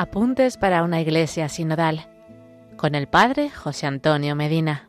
Apuntes para una iglesia sinodal con el Padre José Antonio Medina.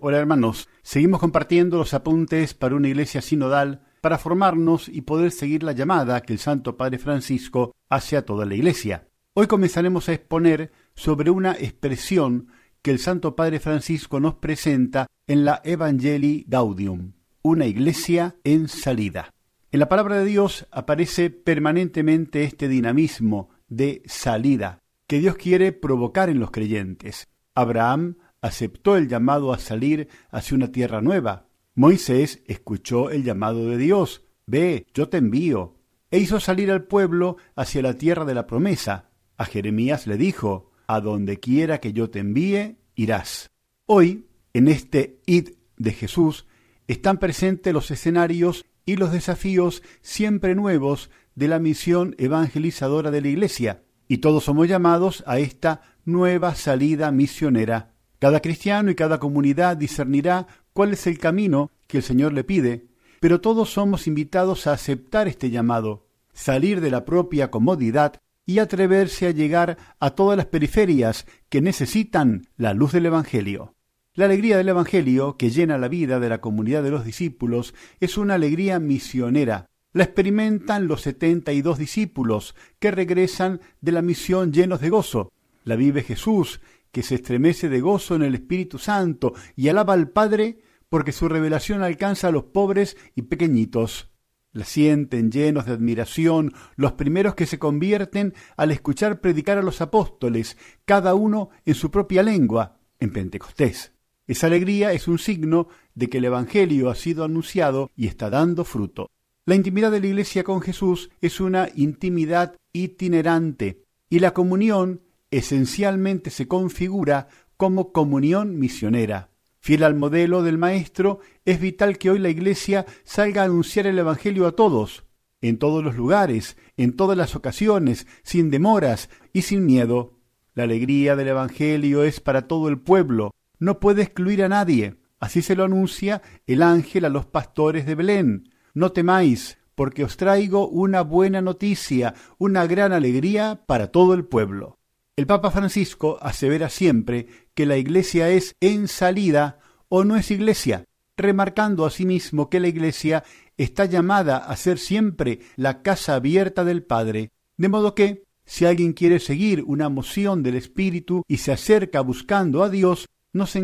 Hola hermanos, seguimos compartiendo los apuntes para una iglesia sinodal para formarnos y poder seguir la llamada que el Santo Padre Francisco hace a toda la iglesia. Hoy comenzaremos a exponer sobre una expresión que el Santo Padre Francisco nos presenta en la Evangelii Gaudium, una iglesia en salida. En la palabra de Dios aparece permanentemente este dinamismo de salida que Dios quiere provocar en los creyentes. Abraham aceptó el llamado a salir hacia una tierra nueva. Moisés escuchó el llamado de Dios. Ve, yo te envío. E hizo salir al pueblo hacia la tierra de la promesa. A Jeremías le dijo, A donde quiera que yo te envíe, irás. Hoy, en este id de Jesús, están presentes los escenarios y los desafíos siempre nuevos de la misión evangelizadora de la Iglesia, y todos somos llamados a esta nueva salida misionera. Cada cristiano y cada comunidad discernirá cuál es el camino que el Señor le pide, pero todos somos invitados a aceptar este llamado, salir de la propia comodidad y atreverse a llegar a todas las periferias que necesitan la luz del Evangelio. La alegría del Evangelio, que llena la vida de la comunidad de los discípulos, es una alegría misionera. La experimentan los setenta y dos discípulos, que regresan de la misión llenos de gozo. La vive Jesús, que se estremece de gozo en el Espíritu Santo y alaba al Padre porque su revelación alcanza a los pobres y pequeñitos. La sienten llenos de admiración los primeros que se convierten al escuchar predicar a los apóstoles, cada uno en su propia lengua, en Pentecostés. Esa alegría es un signo de que el Evangelio ha sido anunciado y está dando fruto. La intimidad de la Iglesia con Jesús es una intimidad itinerante y la comunión esencialmente se configura como comunión misionera. Fiel al modelo del Maestro, es vital que hoy la Iglesia salga a anunciar el Evangelio a todos, en todos los lugares, en todas las ocasiones, sin demoras y sin miedo. La alegría del Evangelio es para todo el pueblo, no puede excluir a nadie. Así se lo anuncia el ángel a los pastores de Belén. No temáis, porque os traigo una buena noticia, una gran alegría para todo el pueblo. El Papa Francisco asevera siempre que la Iglesia es en salida o no es Iglesia, remarcando asimismo que la Iglesia está llamada a ser siempre la casa abierta del Padre, de modo que, si alguien quiere seguir una moción del Espíritu y se acerca buscando a Dios, no se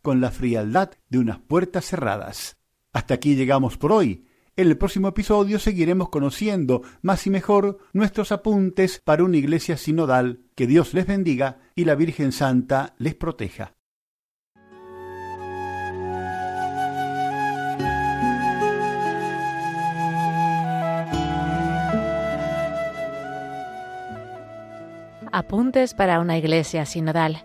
con la frialdad de unas puertas cerradas. Hasta aquí llegamos por hoy. En el próximo episodio seguiremos conociendo más y mejor nuestros apuntes para una iglesia sinodal. Que Dios les bendiga y la Virgen Santa les proteja. Apuntes para una iglesia sinodal